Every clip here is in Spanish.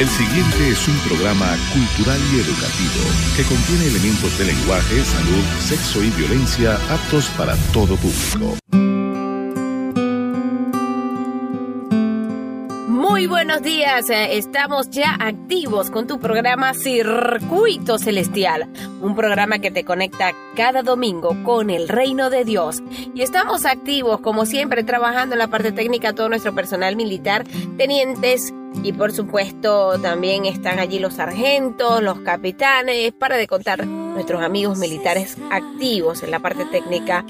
El siguiente es un programa cultural y educativo que contiene elementos de lenguaje, salud, sexo y violencia aptos para todo público. Muy buenos días, eh, estamos ya activos con tu programa Circuito Celestial, un programa que te conecta cada domingo con el reino de Dios. Y estamos activos, como siempre, trabajando en la parte técnica, todo nuestro personal militar, tenientes, y por supuesto también están allí los sargentos, los capitanes, para de contar nuestros amigos militares activos en la parte técnica.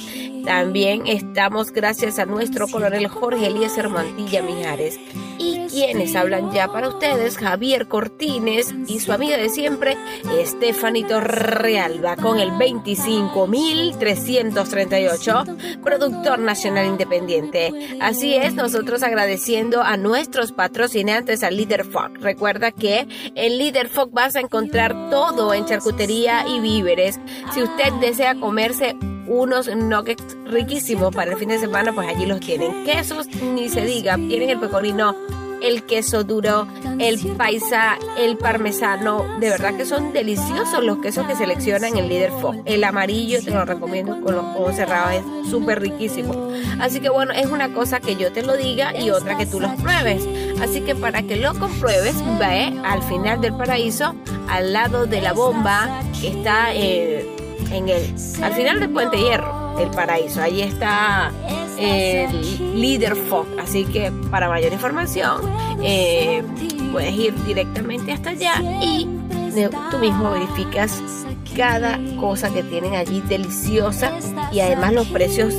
También estamos gracias a nuestro coronel Jorge Eliezer Mantilla Mijares. Y quienes hablan ya para ustedes, Javier Cortines y su amiga de siempre, Estefanito Realba, con el 25.338, productor nacional independiente. Así es, nosotros agradeciendo a nuestros patrocinantes al Líder Fox. Recuerda que en Líder Fox vas a encontrar todo en charcutería y víveres. Si usted desea comerse unos nuggets riquísimos para el fin de semana, pues allí los tienen. Quesos, ni se diga, tienen el pecorino, el queso duro, el paisa, el parmesano. De verdad que son deliciosos los quesos que seleccionan en Líder Fox. El amarillo te lo recomiendo con los ojos cerrados, es súper riquísimo. Así que bueno, es una cosa que yo te lo diga y otra que tú los pruebes. Así que para que lo compruebes, ve al final del paraíso, al lado de la bomba que está... Eh, en el, al final del Puente Hierro, el paraíso. Ahí está el líder Fox. Así que para mayor información, eh, puedes ir directamente hasta allá y tú mismo verificas cada cosa que tienen allí deliciosa y además los precios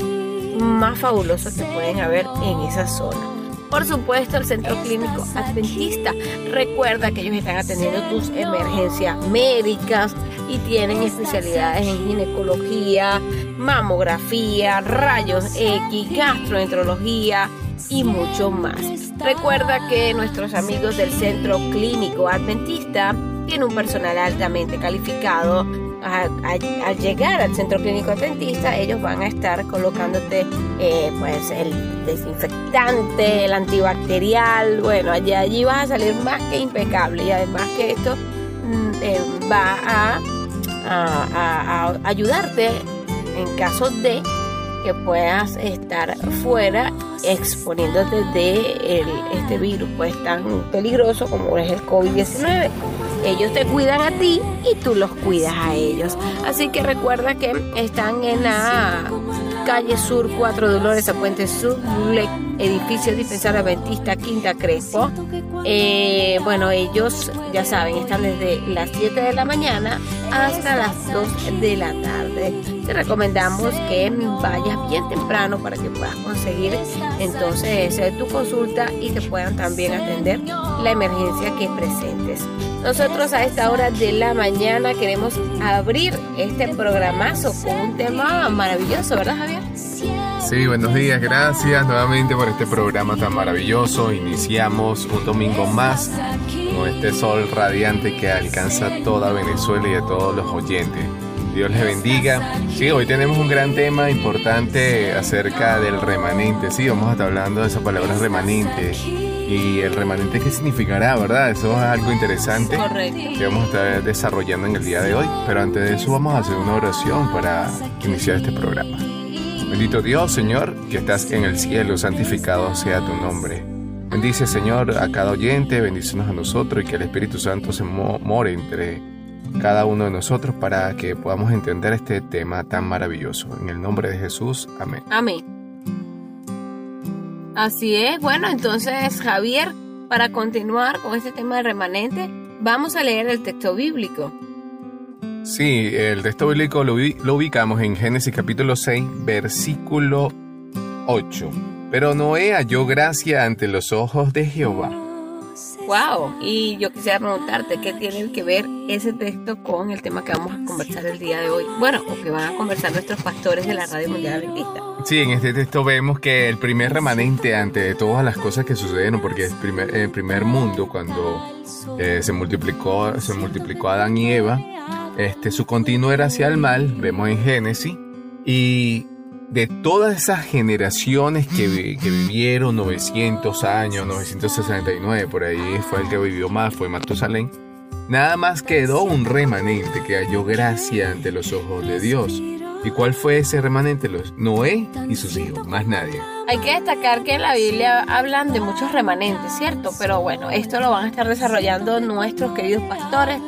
más fabulosos que pueden haber en esa zona. Por supuesto, el Centro Clínico Adventista. Recuerda que ellos están atendiendo tus emergencias médicas y tienen especialidades en ginecología, mamografía, rayos X, gastroenterología y mucho más. Recuerda que nuestros amigos del Centro Clínico Adventista tienen un personal altamente calificado al llegar al centro clínico dentista, ellos van a estar colocándote eh, pues el desinfectante, el antibacterial, bueno, allí, allí vas a salir más que impecable. Y además que esto mm, eh, va a, a, ayudarte en caso de que puedas estar fuera exponiéndote de este virus pues tan peligroso como es el COVID-19. Ellos te cuidan a ti y tú los cuidas a ellos. Así que recuerda que están en la calle Sur 4 Dolores a Puente Sur, edificio dispensario adventista Quinta Crespo. Eh, bueno, ellos ya saben, están desde las 7 de la mañana hasta las 2 de la tarde. Te recomendamos que vayas bien temprano para que puedas conseguir entonces tu consulta y te puedan también atender la emergencia que presentes. Nosotros a esta hora de la mañana queremos abrir este programazo con un tema maravilloso, ¿verdad Javier? Sí, buenos días, gracias nuevamente por este programa tan maravilloso. Iniciamos un domingo más con este sol radiante que alcanza toda Venezuela y a todos los oyentes. Dios les bendiga. Sí, hoy tenemos un gran tema importante acerca del remanente. Sí, vamos a estar hablando de esa palabra remanente y el remanente qué significará, ¿verdad? Eso es algo interesante que vamos a estar desarrollando en el día de hoy. Pero antes de eso vamos a hacer una oración para iniciar este programa. Bendito Dios, Señor, que estás en el cielo, santificado sea tu nombre. Bendice, Señor, a cada oyente, bendícenos a nosotros y que el Espíritu Santo se more entre cada uno de nosotros para que podamos entender este tema tan maravilloso. En el nombre de Jesús, amén. Amén. Así es, bueno, entonces Javier, para continuar con este tema del remanente, vamos a leer el texto bíblico. Sí, el texto bíblico lo, lo ubicamos en Génesis capítulo 6, versículo 8. Pero Noé halló gracia ante los ojos de Jehová. Wow, y yo quisiera preguntarte qué tiene que ver ese texto con el tema que vamos a conversar el día de hoy. Bueno, o que van a conversar nuestros pastores de la Radio Mundial Adventista. Sí, en este texto vemos que el primer remanente ante todas las cosas que sucedieron, porque el primer, el primer mundo cuando eh, se multiplicó, se multiplicó Adán y Eva, este, su continuo era hacia el mal, vemos en Génesis, y de todas esas generaciones que, que, vivieron 900 años, 969, por ahí fue el que vivió más, fue Matusalén, nada más quedó un remanente que halló gracia ante los ojos de Dios. ¿Y cuál fue ese remanente? Los Noé y sus hijos, más nadie. Hay que destacar que en la Biblia hablan de muchos remanentes, ¿cierto? Pero bueno, esto lo van a estar desarrollando nuestros queridos pastores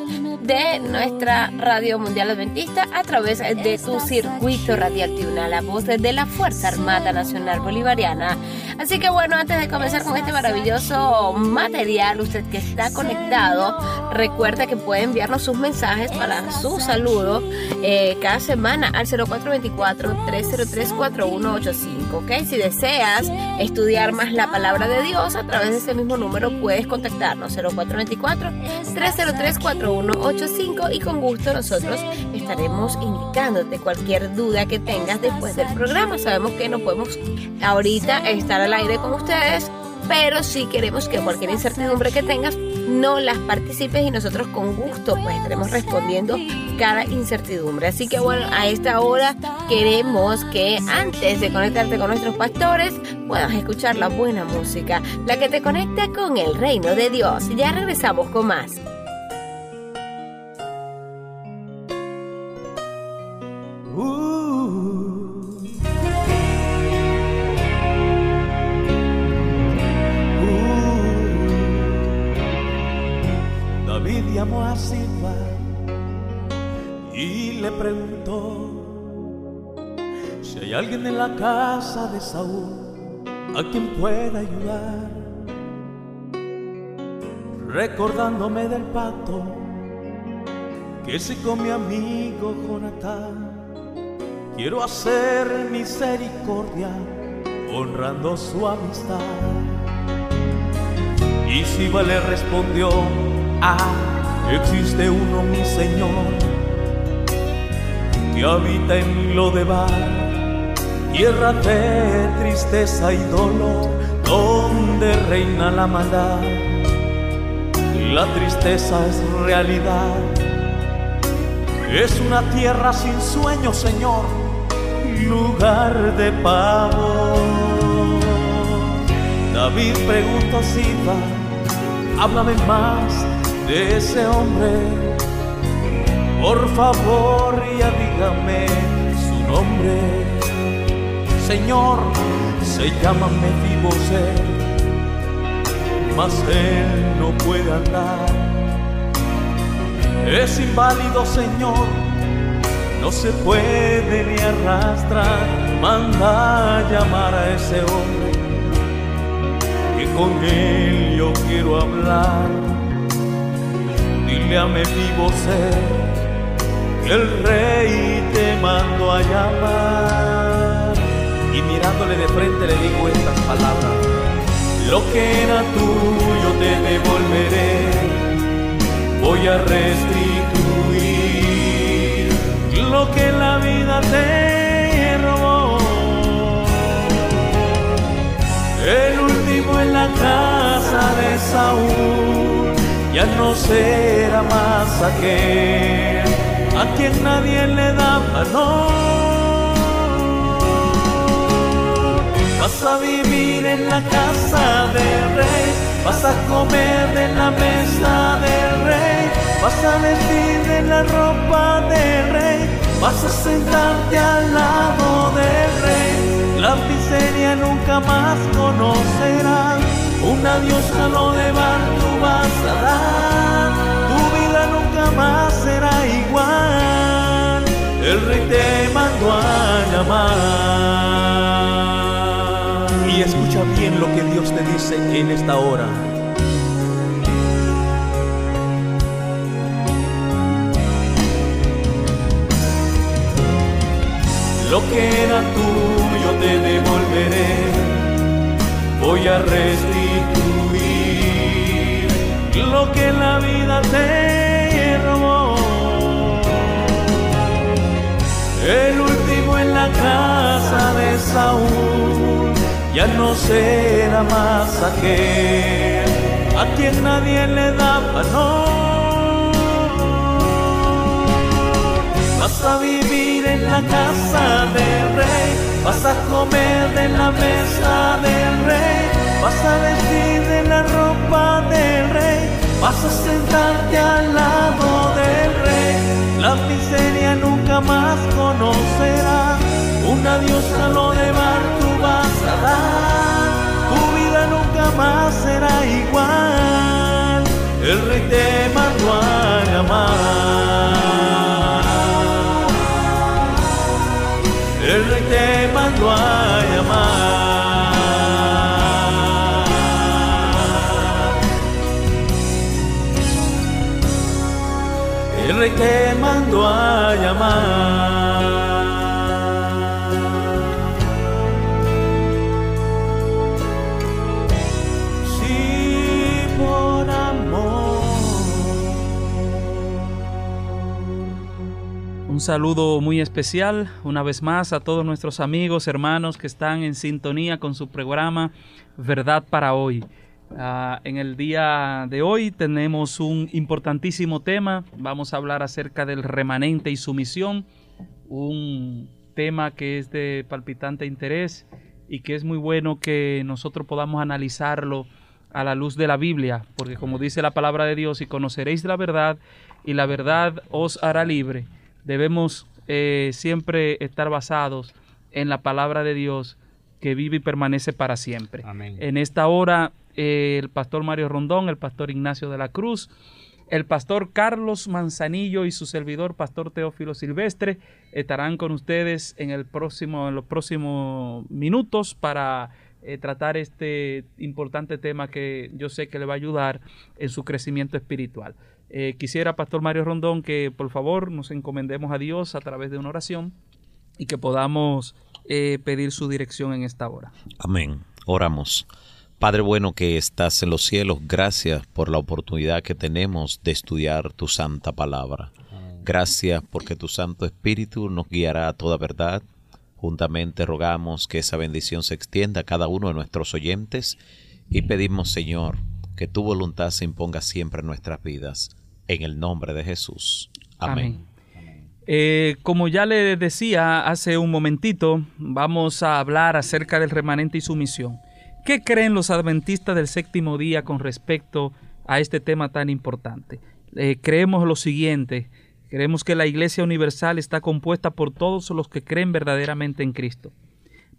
de nuestra Radio Mundial Adventista a través de tu circuito radial tribunal, la voz de la Fuerza Armada Nacional Bolivariana. Así que bueno, antes de comenzar con este maravilloso material, usted que está conectado, recuerda que puede enviarnos sus mensajes para su saludo eh, cada semana al 0424-303-4185, ¿ok? Si deseas estudiar más la palabra de Dios, a través de ese mismo número puedes contactarnos 0424-303-4185 y con gusto nosotros estaremos indicándote cualquier duda que tengas después del programa. Sabemos que no podemos ahorita estar al aire con ustedes, pero sí queremos que cualquier incertidumbre que tengas no las participes y nosotros con gusto pues estaremos respondiendo cada incertidumbre. Así que bueno, a esta hora queremos que antes de conectarte con nuestros pastores puedas escuchar la buena música, la que te conecta con el reino de Dios. Ya regresamos con más. En la casa de Saúl a quien pueda ayudar, recordándome del pacto que con mi amigo Jonatán. Quiero hacer misericordia honrando su amistad. Y Siba le respondió, ah, existe uno mi Señor, que habita en lo de bar tierra de tristeza y dolor, donde reina la maldad. La tristeza es realidad, es una tierra sin sueño, Señor, lugar de pavor. David preguntó a Siba, háblame más de ese hombre, por favor ya dígame su nombre. Señor, se llama Mefiboset, mas él no puede andar. Es inválido, Señor, no se puede ni arrastrar. Manda a llamar a ese hombre, que con él yo quiero hablar. Dile a Mefiboset, que el rey te mandó a llamar y mirándole de frente le digo estas palabras. Lo que era tuyo te devolveré, voy a restituir lo que la vida te robó. El último en la casa de Saúl ya no será más aquel a quien nadie le da valor Vas a vivir en la casa del rey, vas a comer de la mesa del rey, vas a vestir de la ropa del rey, vas a sentarte al lado del rey. La miseria nunca más conocerás, un adiós a lo de bar tú vas a dar, tu vida nunca más será igual. El rey te mandó a llamar escucha bien lo que Dios te dice en esta hora. Lo que era tuyo te devolveré, voy a restituir lo que la vida te robó. El último en la casa de Saúl ya no será más aquel a quien nadie le da valor. Vas a vivir en la casa del rey vas a comer de la mesa del rey, vas a vestir de la ropa del rey, vas a sentarte al lado del rey. La miseria nunca más conocerá, una diosa lo de tú tu vida nunca más será igual, el rey te mandó a llamar. el rey te mandó a llamar. El rey te mandó a llamar. Saludo muy especial una vez más a todos nuestros amigos, hermanos que están en sintonía con su programa Verdad para hoy. Ah, en el día de hoy tenemos un importantísimo tema. Vamos a hablar acerca del remanente y su misión. Un tema que es de palpitante interés y que es muy bueno que nosotros podamos analizarlo a la luz de la Biblia, porque como dice la palabra de Dios, y conoceréis la verdad y la verdad os hará libre debemos eh, siempre estar basados en la palabra de Dios que vive y permanece para siempre. En esta hora, eh, el pastor Mario Rondón, el pastor Ignacio de la Cruz, el pastor Carlos Manzanillo y su servidor, pastor Teófilo Silvestre, estarán con ustedes en, el próximo, en los próximos minutos para eh, tratar este importante tema que yo sé que le va a ayudar en su crecimiento espiritual. Eh, quisiera, Pastor Mario Rondón, que por favor nos encomendemos a Dios a través de una oración y que podamos eh, pedir su dirección en esta hora. Amén. Oramos. Padre bueno que estás en los cielos, gracias por la oportunidad que tenemos de estudiar tu santa palabra. Gracias porque tu Santo Espíritu nos guiará a toda verdad. Juntamente rogamos que esa bendición se extienda a cada uno de nuestros oyentes y pedimos, Señor, que tu voluntad se imponga siempre en nuestras vidas en el nombre de Jesús. Amén. Eh, como ya le decía hace un momentito, vamos a hablar acerca del remanente y su misión. ¿Qué creen los adventistas del séptimo día con respecto a este tema tan importante? Eh, creemos lo siguiente, creemos que la Iglesia Universal está compuesta por todos los que creen verdaderamente en Cristo.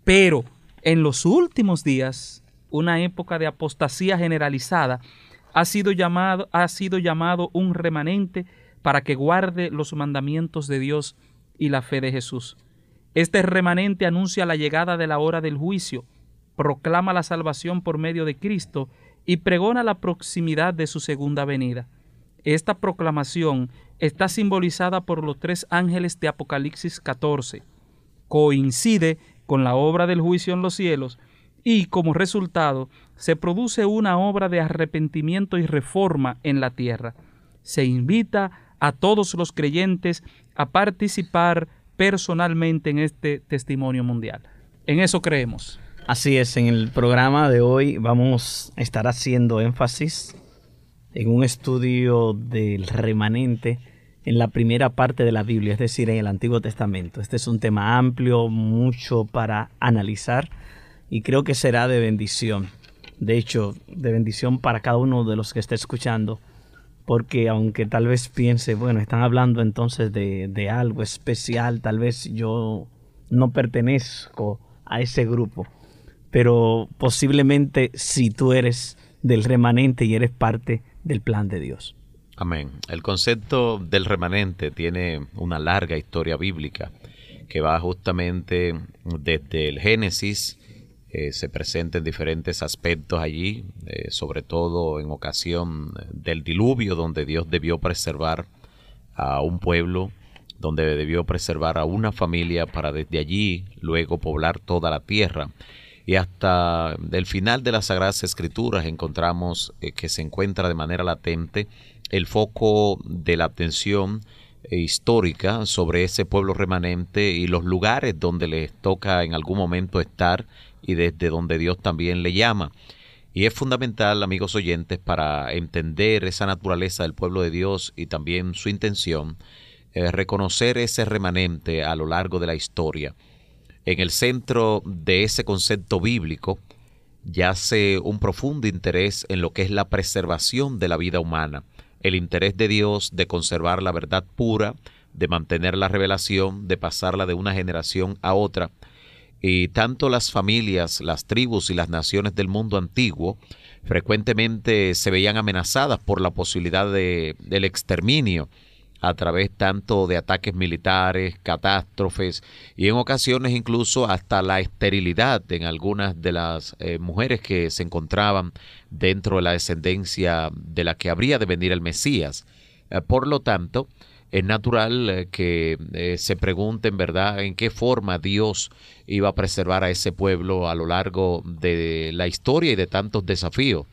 Pero en los últimos días, una época de apostasía generalizada, ha sido llamado, ha sido llamado un remanente para que guarde los mandamientos de Dios y la fe de Jesús. Este remanente anuncia la llegada de la hora del juicio, proclama la salvación por medio de Cristo y pregona la proximidad de su segunda venida. Esta proclamación está simbolizada por los tres ángeles de Apocalipsis 14. Coincide con la obra del juicio en los cielos y como resultado se produce una obra de arrepentimiento y reforma en la tierra. Se invita a todos los creyentes a participar personalmente en este testimonio mundial. En eso creemos. Así es, en el programa de hoy vamos a estar haciendo énfasis en un estudio del remanente en la primera parte de la Biblia, es decir, en el Antiguo Testamento. Este es un tema amplio, mucho para analizar y creo que será de bendición. De hecho, de bendición para cada uno de los que esté escuchando, porque aunque tal vez piense, bueno, están hablando entonces de, de algo especial, tal vez yo no pertenezco a ese grupo, pero posiblemente si tú eres del remanente y eres parte del plan de Dios. Amén. El concepto del remanente tiene una larga historia bíblica que va justamente desde el Génesis eh, se presenta en diferentes aspectos allí, eh, sobre todo en ocasión del diluvio, donde Dios debió preservar a un pueblo, donde debió preservar a una familia para desde allí luego poblar toda la tierra. Y hasta el final de las Sagradas Escrituras encontramos eh, que se encuentra de manera latente el foco de la atención histórica sobre ese pueblo remanente y los lugares donde les toca en algún momento estar y desde donde Dios también le llama. Y es fundamental, amigos oyentes, para entender esa naturaleza del pueblo de Dios y también su intención, eh, reconocer ese remanente a lo largo de la historia. En el centro de ese concepto bíblico yace un profundo interés en lo que es la preservación de la vida humana, el interés de Dios de conservar la verdad pura, de mantener la revelación, de pasarla de una generación a otra. Y tanto las familias, las tribus y las naciones del mundo antiguo frecuentemente se veían amenazadas por la posibilidad de, del exterminio a través tanto de ataques militares, catástrofes y en ocasiones incluso hasta la esterilidad en algunas de las eh, mujeres que se encontraban dentro de la descendencia de la que habría de venir el Mesías. Eh, por lo tanto, es natural eh, que se pregunten, ¿verdad?, en qué forma Dios iba a preservar a ese pueblo a lo largo de la historia y de tantos desafíos.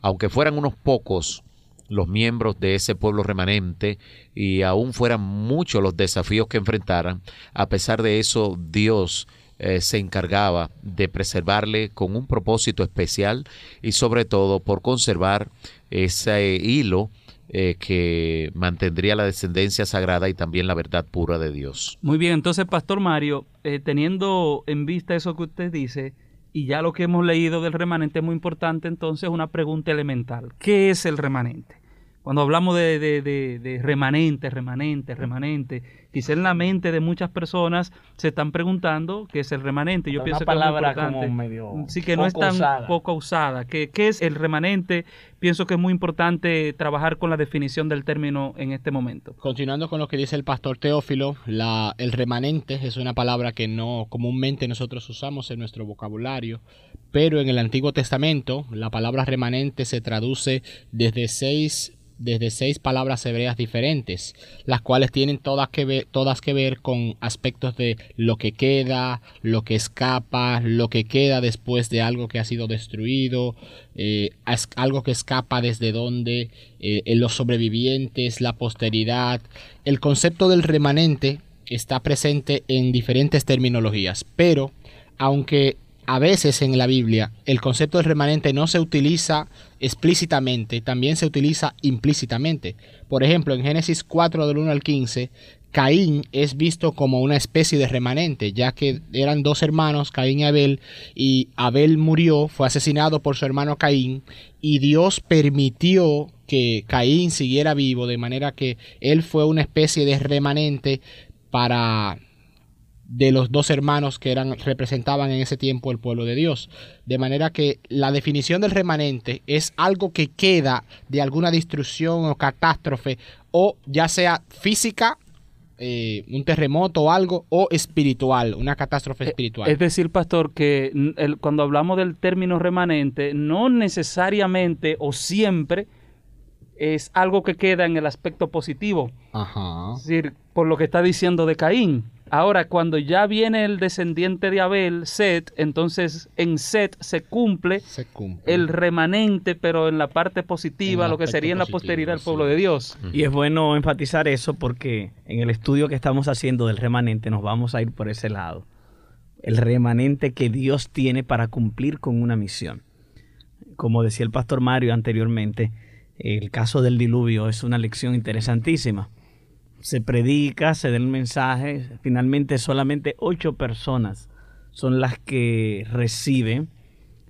Aunque fueran unos pocos los miembros de ese pueblo remanente y aún fueran muchos los desafíos que enfrentaran, a pesar de eso Dios eh, se encargaba de preservarle con un propósito especial y sobre todo por conservar ese hilo eh, que mantendría la descendencia sagrada y también la verdad pura de Dios. Muy bien, entonces Pastor Mario, eh, teniendo en vista eso que usted dice, y ya lo que hemos leído del remanente es muy importante, entonces una pregunta elemental. ¿Qué es el remanente? Cuando hablamos de, de, de, remanente, remanente, remanente, quizá en la mente de muchas personas se están preguntando qué es el remanente. Yo pienso que es importante. sí, que no es tan poco usada. ¿Qué, ¿Qué es el remanente? Pienso que es muy importante trabajar con la definición del término en este momento. Continuando con lo que dice el pastor Teófilo, la, el remanente es una palabra que no comúnmente nosotros usamos en nuestro vocabulario, pero en el Antiguo Testamento la palabra remanente se traduce desde seis desde seis palabras hebreas diferentes, las cuales tienen todas que ver, todas que ver con aspectos de lo que queda, lo que escapa, lo que queda después de algo que ha sido destruido, eh, algo que escapa desde donde, eh, en los sobrevivientes, la posteridad. El concepto del remanente está presente en diferentes terminologías, pero aunque a veces en la Biblia el concepto del remanente no se utiliza explícitamente, también se utiliza implícitamente. Por ejemplo, en Génesis 4 del 1 al 15, Caín es visto como una especie de remanente, ya que eran dos hermanos, Caín y Abel, y Abel murió, fue asesinado por su hermano Caín, y Dios permitió que Caín siguiera vivo, de manera que él fue una especie de remanente para de los dos hermanos que eran representaban en ese tiempo el pueblo de Dios. De manera que la definición del remanente es algo que queda de alguna destrucción o catástrofe, o ya sea física, eh, un terremoto o algo, o espiritual, una catástrofe eh, espiritual. Es decir, pastor, que cuando hablamos del término remanente, no necesariamente o siempre es algo que queda en el aspecto positivo. Ajá. Es decir, por lo que está diciendo de Caín Ahora, cuando ya viene el descendiente de Abel, Set, entonces en Set se cumple, el remanente, pero en la parte positiva, lo que sería en la posteridad del pueblo de Dios. Y es bueno enfatizar eso porque en el estudio que estamos haciendo del remanente nos vamos a ir por ese lado. El remanente que Dios tiene para cumplir con una misión. Como decía el pastor Mario anteriormente, el caso del diluvio es una lección interesantísima se predica, se da el mensaje, finalmente solamente ocho personas son las que reciben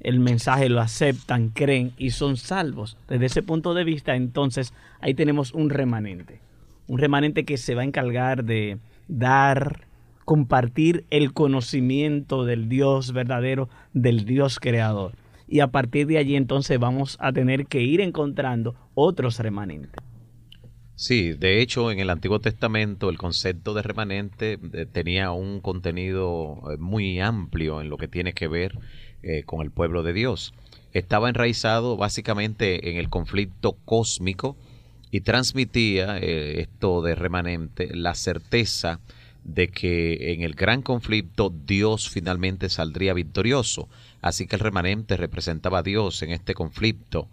el mensaje, lo aceptan, creen y son salvos. Desde ese punto de vista, entonces, ahí tenemos un remanente. Un remanente que se va a encargar de dar, compartir el conocimiento del Dios verdadero, del Dios creador. Y a partir de allí entonces vamos a tener que ir encontrando otros remanentes. Sí, de hecho en el Antiguo Testamento el concepto de remanente eh, tenía un contenido eh, muy amplio en lo que tiene que ver eh, con el pueblo de Dios. Estaba enraizado básicamente en el conflicto cósmico y transmitía esto de remanente la certeza de que en el gran conflicto Dios finalmente saldría victorioso. Así que el remanente representaba a Dios en este conflicto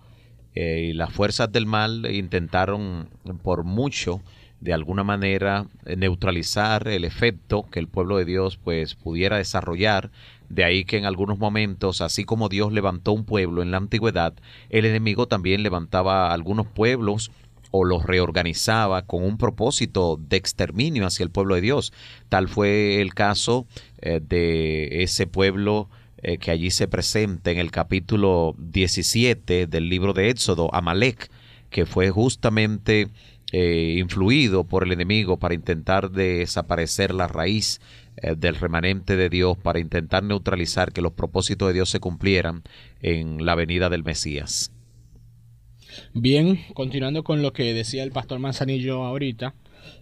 eh, y las fuerzas del mal intentaron por mucho de alguna manera neutralizar el efecto que el pueblo de Dios pues pudiera desarrollar de ahí que en algunos momentos, así como Dios levantó un pueblo en la antigüedad, el enemigo también levantaba algunos pueblos o los reorganizaba con un propósito de exterminio hacia el pueblo de Dios. Tal fue el caso eh, de ese pueblo eh, que allí se presenta en el capítulo 17 del libro de Éxodo, Amalek, que fue justamente eh, influido por el enemigo para intentar desaparecer la raíz del remanente de Dios, para intentar neutralizar que los propósitos de Dios se cumplieran en la venida del Mesías. Bien, continuando con lo que decía el pastor Manzanillo ahorita,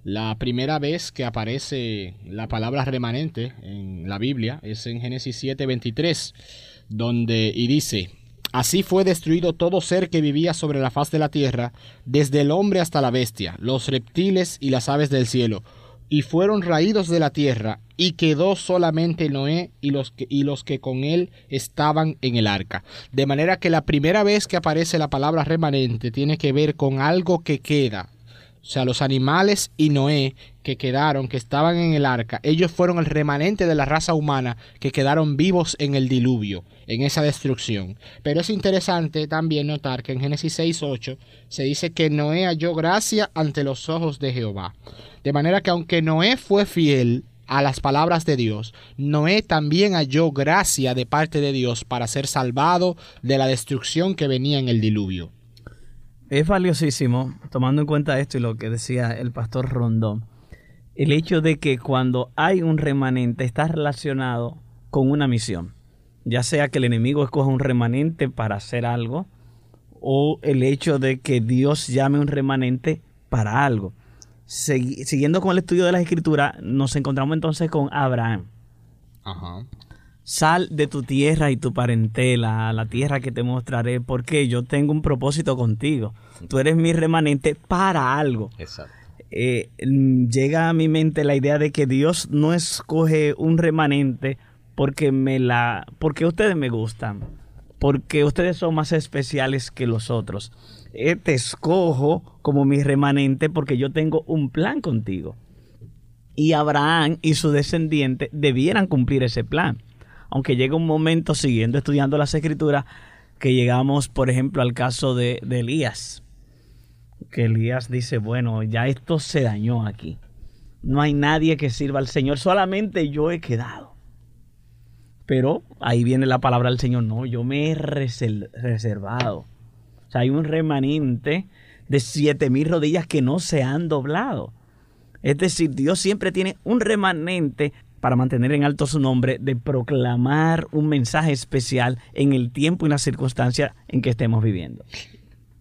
la primera vez que aparece la palabra remanente en la Biblia es en Génesis 7:23, donde y dice, Así fue destruido todo ser que vivía sobre la faz de la tierra, desde el hombre hasta la bestia, los reptiles y las aves del cielo, y fueron raídos de la tierra, y quedó solamente Noé y los, que, y los que con él estaban en el arca. De manera que la primera vez que aparece la palabra remanente tiene que ver con algo que queda. O sea, los animales y Noé que quedaron, que estaban en el arca, ellos fueron el remanente de la raza humana que quedaron vivos en el diluvio, en esa destrucción. Pero es interesante también notar que en Génesis 6.8 se dice que Noé halló gracia ante los ojos de Jehová. De manera que aunque Noé fue fiel a las palabras de Dios, Noé también halló gracia de parte de Dios para ser salvado de la destrucción que venía en el diluvio. Es valiosísimo, tomando en cuenta esto y lo que decía el pastor Rondón, el hecho de que cuando hay un remanente está relacionado con una misión. Ya sea que el enemigo escoja un remanente para hacer algo, o el hecho de que Dios llame un remanente para algo siguiendo con el estudio de la escritura, nos encontramos entonces con Abraham. Sal de tu tierra y tu parentela, la tierra que te mostraré, porque yo tengo un propósito contigo. Tú eres mi remanente para algo. Exacto. Eh, llega a mi mente la idea de que Dios no escoge un remanente porque me la, porque ustedes me gustan, porque ustedes son más especiales que los otros eh, te escojo como mi remanente porque yo tengo un plan contigo. Y Abraham y su descendiente debieran cumplir ese plan. Aunque llega un momento, siguiendo estudiando las escrituras, que llegamos, por ejemplo, al caso de, Elías. Que Elías dice, bueno, ya esto se dañó aquí. No hay nadie que sirva al Señor, solamente yo he quedado. Pero ahí viene la palabra del Señor, no, yo me he reservado hay un remanente de siete mil rodillas que no se han doblado. Es decir, Dios siempre tiene un remanente para mantener en alto su nombre, de proclamar un mensaje especial en el tiempo y la circunstancia en que estemos viviendo.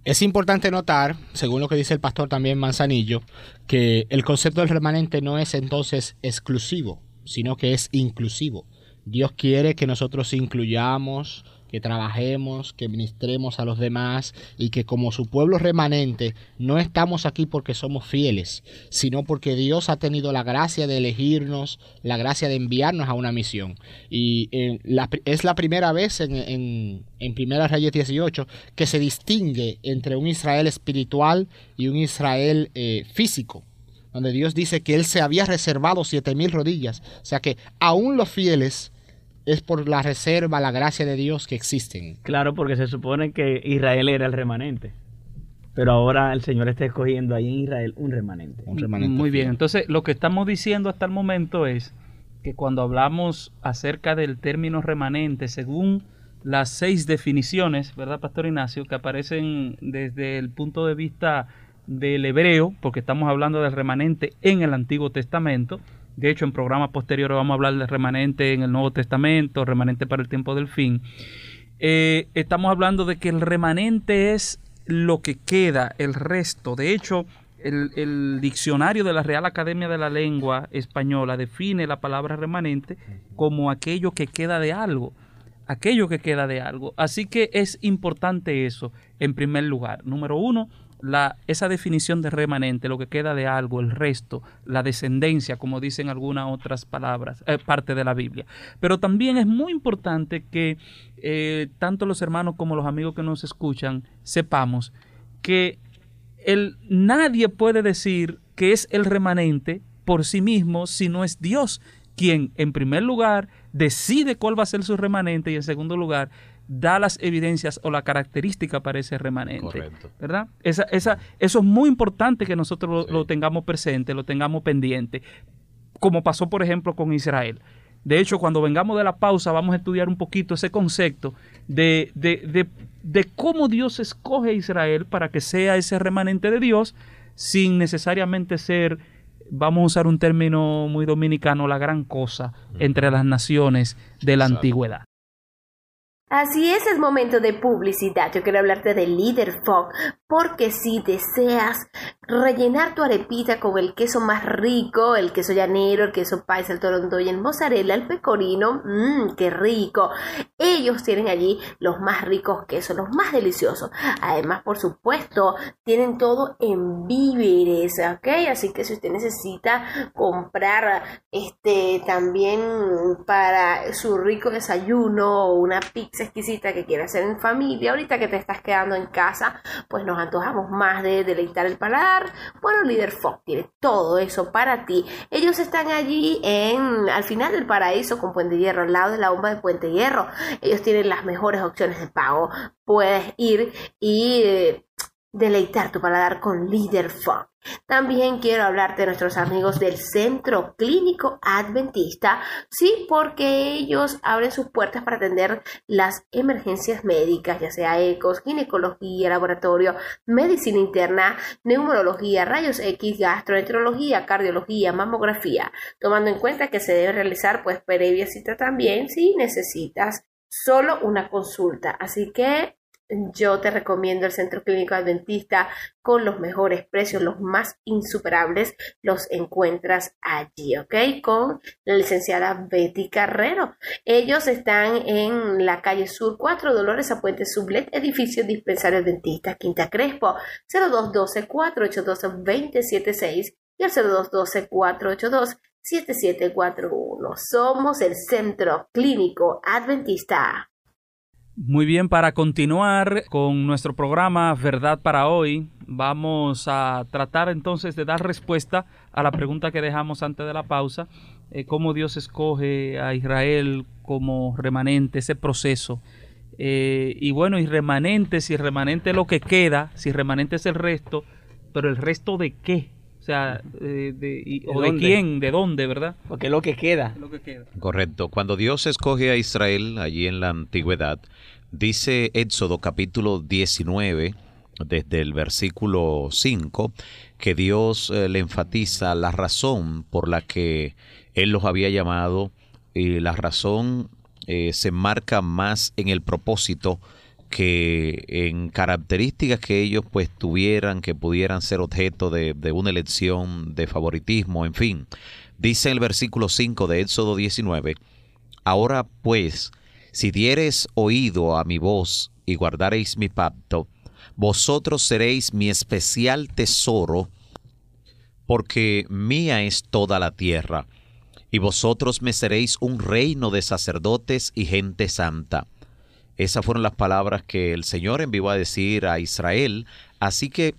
Es importante notar, según lo que dice el pastor también Manzanillo, que el concepto del remanente no es entonces exclusivo, sino que es inclusivo. Dios quiere que nosotros incluyamos que trabajemos, que ministremos a los demás y que como su pueblo remanente no estamos aquí porque somos fieles, sino porque Dios ha tenido la gracia de elegirnos, la gracia de enviarnos a una misión. Y eh, es la primera vez en, en, en Primera Reyes 18 que se distingue entre un Israel espiritual y un Israel eh, físico donde Dios dice que Él se había reservado siete mil rodillas. O sea que aún los fieles es por la reserva, la gracia de Dios que existen. Claro, porque se supone que Israel era el remanente. Pero ahora el Señor está escogiendo ahí en Israel un remanente. Un remanente Muy bien, entonces lo que estamos diciendo hasta el momento es que cuando hablamos acerca del término remanente, según las seis definiciones, ¿verdad, Pastor Ignacio? Que aparecen desde el punto de vista del hebreo, porque estamos hablando del remanente en el Antiguo Testamento, de hecho, en programas posteriores vamos a hablar del remanente en el Nuevo Testamento, remanente para el tiempo del fin. Eh, estamos hablando de que el remanente es lo que queda, el resto. De hecho, el, diccionario de la Real Academia de la Lengua Española define la palabra remanente como aquello que queda de algo, aquello que queda de algo. Así que es importante eso, en primer lugar. Número uno, esa definición de remanente, lo que queda de algo, el resto, la descendencia, como dicen algunas otras palabras, eh, parte de la Biblia. Pero también es muy importante que eh, tanto los hermanos como los amigos que nos escuchan sepamos que el, nadie puede decir que es el remanente por sí mismo si no es Dios quien, en primer lugar, decide cuál va a ser su remanente y, en segundo lugar, da las evidencias o la característica para ese remanente. Correcto. ¿Verdad? Esa, esa, eso es muy importante que nosotros lo, lo tengamos presente, lo tengamos pendiente, como pasó por ejemplo con Israel. De hecho, cuando vengamos de la pausa, vamos a estudiar un poquito ese concepto de, de, de, de cómo Dios escoge a Israel para que sea ese remanente de Dios, sin necesariamente ser, vamos a usar un término muy dominicano, la gran cosa entre las naciones de la Exacto. antigüedad. Así es, es momento de publicidad. Yo quiero hablarte de Líder Fog, porque si deseas rellenar tu arepita con el queso más rico, el queso llanero, el queso paisa, el torontoy, el mozzarella, el pecorino, mmm, qué rico. Ellos tienen allí los más ricos quesos, los más deliciosos. Además, por supuesto, tienen todo en víveres, ¿ok? Así que si usted necesita comprar este también para su rico desayuno o una pizza exquisita que quiera hacer en familia, ahorita que te estás quedando en casa, pues nos antojamos más de deleitar el paladar. Bueno, Líder Fox tiene todo eso para ti. Ellos están allí en al final del paraíso con Puente Hierro, al lado de la bomba de Puente Hierro. Ellos tienen las mejores opciones de pago. Puedes ir y eh, deleitar tu paladar con Líder Fog. También quiero hablarte de nuestros amigos del Centro Clínico Adventista, sí, porque ellos abren sus puertas para atender las emergencias médicas, ya sea ecos, ginecología, laboratorio, medicina interna, neumología, rayos X, gastroenterología, cardiología, mamografía, tomando en cuenta que se debe realizar pues previa cita también si necesitas solo una consulta. Así que yo te recomiendo el Centro Clínico Adventista con los mejores precios, los más insuperables, los encuentras allí, ¿ok? Con la licenciada Betty Carrero. Ellos están en la calle Sur 4, Dolores a Puente Sublet, edificio Dispensario Dentista, Quinta Crespo, 0212-482-2076 y el 0212-482-7741. Somos el Centro Clínico Adventista. Muy bien, para continuar con nuestro programa Verdad para hoy, vamos a tratar entonces de dar respuesta a la pregunta que dejamos antes de la pausa, eh, cómo Dios escoge a Israel como remanente, ese proceso. Eh, y bueno, y remanente, si remanente es lo que queda, si remanente es el resto, pero el resto de qué? O sea, eh, de, y- ¿De o de dónde? quién, de dónde, ¿verdad? Porque es lo que queda. Lo que queda. Correcto. Cuando Dios escoge a Israel allí en la antigüedad, dice Éxodo capítulo 19, desde el versículo 5, que Dios eh, le enfatiza la razón por la que Él los había llamado y la razón eh, se marca más en el propósito que en características que ellos pues tuvieran, que pudieran ser objeto de, de una elección, de favoritismo, en fin. Dice el versículo 5 de Éxodo 19, Ahora pues, si diereis oído a mi voz y guardareis mi pacto, vosotros seréis mi especial tesoro, porque mía es toda la tierra, y vosotros me seréis un reino de sacerdotes y gente santa. Esas fueron las palabras que el Señor envió a decir a Israel. Así que eh,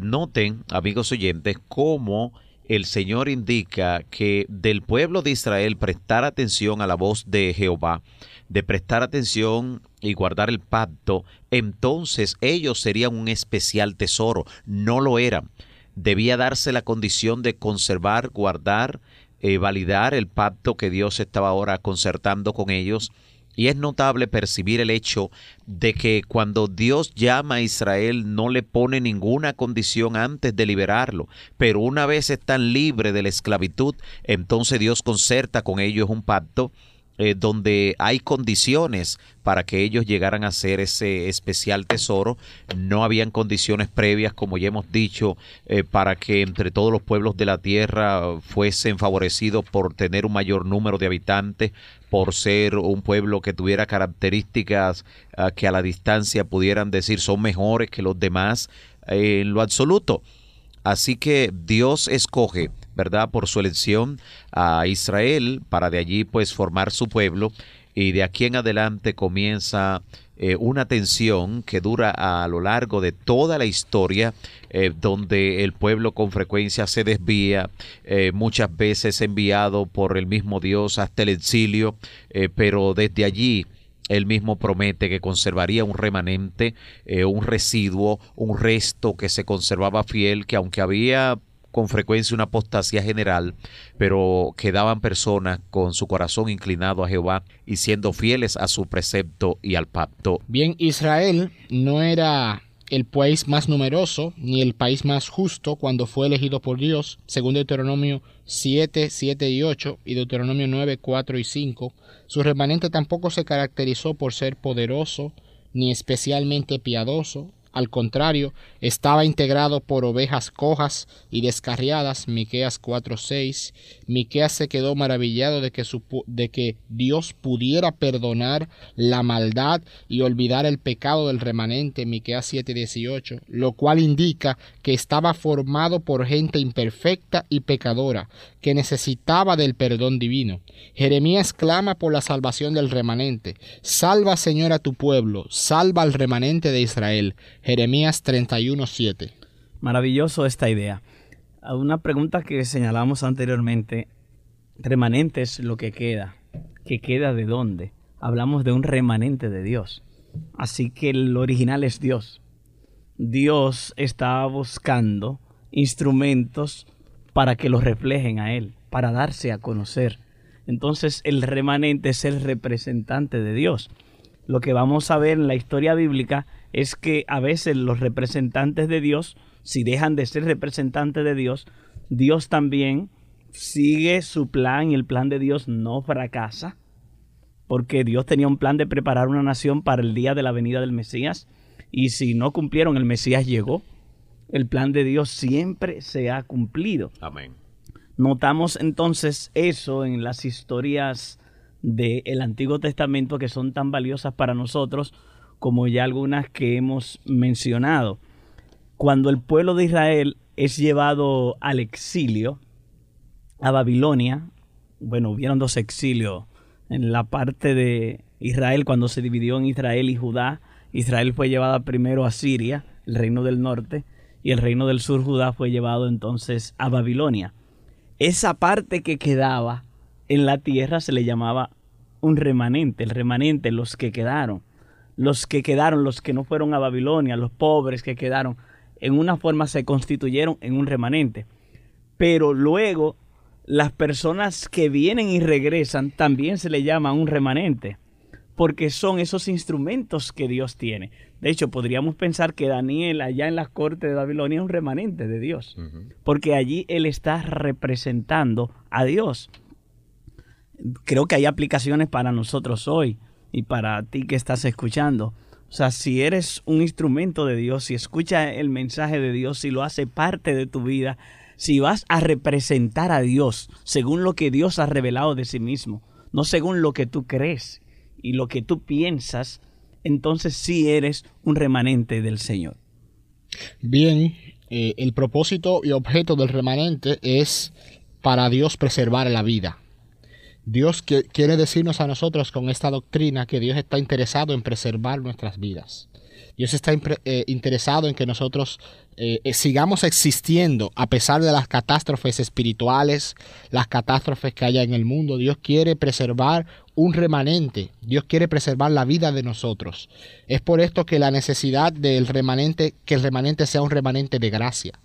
noten, amigos oyentes, cómo el Señor indica que del pueblo de Israel prestar atención a la voz de Jehová, de prestar atención y guardar el pacto, entonces ellos serían un especial tesoro. No lo eran. Debía darse la condición de conservar, guardar, eh, validar el pacto que Dios estaba ahora concertando con ellos. Y es notable percibir el hecho de que cuando Dios llama a Israel no le pone ninguna condición antes de liberarlo, pero una vez están libres de la esclavitud, entonces Dios concerta con ellos un pacto eh, donde hay condiciones para que ellos llegaran a ser ese especial tesoro. No habían condiciones previas, como ya hemos dicho, eh, para que entre todos los pueblos de la tierra fuesen favorecidos por tener un mayor número de habitantes, por ser un pueblo que tuviera características ah, que a la distancia pudieran decir son mejores que los demás eh, en lo absoluto. Así que Dios escoge, ¿verdad? Por su elección a Israel para de allí pues formar su pueblo y de aquí en adelante comienza eh, una tensión que dura a lo largo de toda la historia eh, donde el pueblo con frecuencia se desvía, eh, muchas veces enviado por el mismo Dios hasta el exilio, pero desde allí él mismo promete que conservaría un remanente, un residuo, un resto que se conservaba fiel, que aunque había con frecuencia una apostasía general, pero quedaban personas con su corazón inclinado a Jehová y siendo fieles a su precepto y al pacto. Bien, Israel no era el país más numeroso ni el país más justo cuando fue elegido por Dios, según Deuteronomio 7, 7 y 8 y Deuteronomio 9, 4 y 5. Su remanente tampoco se caracterizó por ser poderoso ni especialmente piadoso, al contrario, estaba integrado por ovejas cojas y descarriadas, Miqueas 4:6. Miqueas se quedó maravillado de que, Dios pudiera perdonar la maldad y olvidar el pecado del remanente, Miqueas 7:18, lo cual indica que estaba formado por gente imperfecta y pecadora, que necesitaba del perdón divino. Jeremías clama por la salvación del remanente. Salva, Señor, a tu pueblo, salva al remanente de Israel. Jeremías 31:7. Maravilloso esta idea. Una pregunta que señalamos anteriormente, remanente es lo que queda. ¿Que queda de dónde? Hablamos de un remanente de Dios. Así que el original es Dios. Dios está buscando instrumentos para que lo reflejen a Él, para darse a conocer. Entonces el remanente es el representante de Dios. Lo que vamos a ver en la historia bíblica es que a veces los representantes de Dios, si dejan de ser representantes de Dios, Dios también sigue su plan y el plan de Dios no fracasa, porque Dios tenía un plan de preparar una nación para el día de la venida del Mesías, y si no cumplieron, el Mesías llegó. El plan de Dios siempre se ha cumplido. Amén. Notamos entonces eso en las historias del Antiguo Testamento que son tan valiosas para nosotros como ya algunas que hemos mencionado. Cuando el pueblo de Israel es llevado al exilio, a Babilonia, bueno, hubieron dos exilios en la parte de Israel cuando se dividió en Israel y Judá. Israel fue llevada primero a Siria, el reino del norte, y el reino del sur, Judá, fue llevado entonces a Babilonia. Esa parte que quedaba en la tierra se le llamaba un remanente, el remanente, los que quedaron los que quedaron, los que no fueron a Babilonia, los pobres que quedaron, en una forma se constituyeron en un remanente. Pero luego las personas que vienen y regresan también se le llama un remanente, porque son esos instrumentos que Dios tiene. De hecho, podríamos pensar que Daniel allá en las cortes de Babilonia es un remanente de Dios, porque allí él está representando a Dios. Creo que hay aplicaciones para nosotros hoy y para ti que estás escuchando. O sea, si eres un instrumento de Dios, si escuchas el mensaje de Dios, si lo hace parte de tu vida, si vas a representar a Dios según lo que Dios ha revelado de sí mismo, no según lo que tú crees y lo que tú piensas, entonces sí eres un remanente del Señor. Bien, eh, el propósito y objeto del remanente es para Dios preservar la vida. Dios quiere decirnos a nosotros con esta doctrina que Dios está interesado en preservar nuestras vidas. Dios está eh, interesado en que nosotros eh, eh, sigamos existiendo a pesar de las catástrofes espirituales, las catástrofes que haya en el mundo. Dios quiere preservar un remanente. Dios quiere preservar la vida de nosotros. Es por esto que la necesidad del remanente, que el remanente sea un remanente de gracia.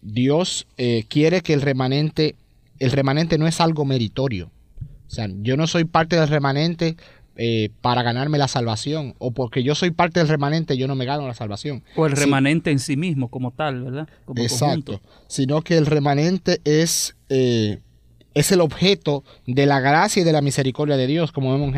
Dios quiere que el remanente el remanente no es algo meritorio. O sea, yo no soy parte del remanente eh, para ganarme la salvación. O porque yo soy parte del remanente, yo no me gano la salvación. O el remanente en sí mismo, como tal, ¿verdad? exacto. Sino que el remanente es, eh, es el objeto de la gracia y de la misericordia de Dios, como vemos